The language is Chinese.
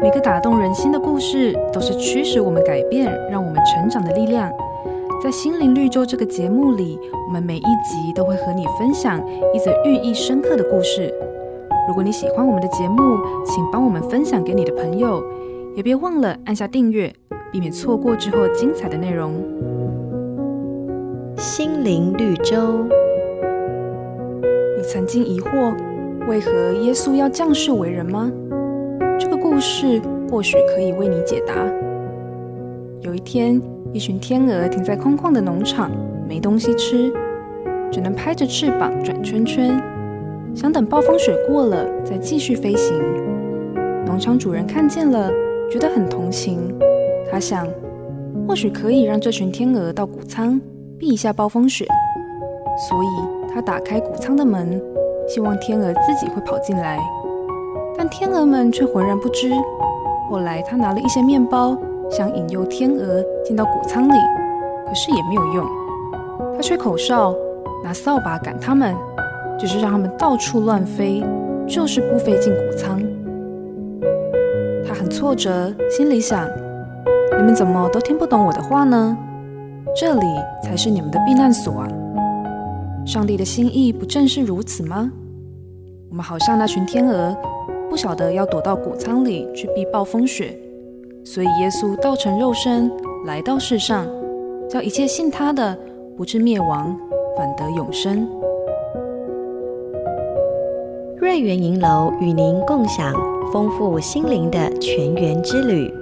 每个打动人心的故事，都是驱使我们改变、让我们成长的力量。在心灵绿洲这个节目里，我们每一集都会和你分享一则寓意深刻的故事。如果你喜欢我们的节目，请帮我们分享给你的朋友，也别忘了按下订阅，避免错过之后精彩的内容。心灵绿洲，你曾经疑惑，为何耶稣要降世为人吗？故事或许可以为你解答。有一天，一群天鹅停在空旷的农场，没东西吃，只能拍着翅膀转圈圈，想等暴风雪过了再继续飞行。农场主人看见了，觉得很同情。他想，或许可以让这群天鹅到谷仓避一下暴风雪，所以他打开谷仓的门，希望天鹅自己会跑进来。但天鹅们却浑然不知。后来他拿了一些面包。想引诱天鹅进到谷仓里，可是也没有用。他吹口哨，拿扫把赶他们，只是让他们到处乱飞，就是不飞进谷仓。他很挫折，心里想：你们怎么都听不懂我的话呢？这里才是你们的避难所啊！上帝的心意不正是如此吗？我们好像那群天鹅，不晓得要躲到谷仓里去避暴风雪。所以，耶稣道成肉身来到世上，叫一切信他的不至灭亡，反得永生。瑞园银楼与您共享丰富心灵的泉源之旅。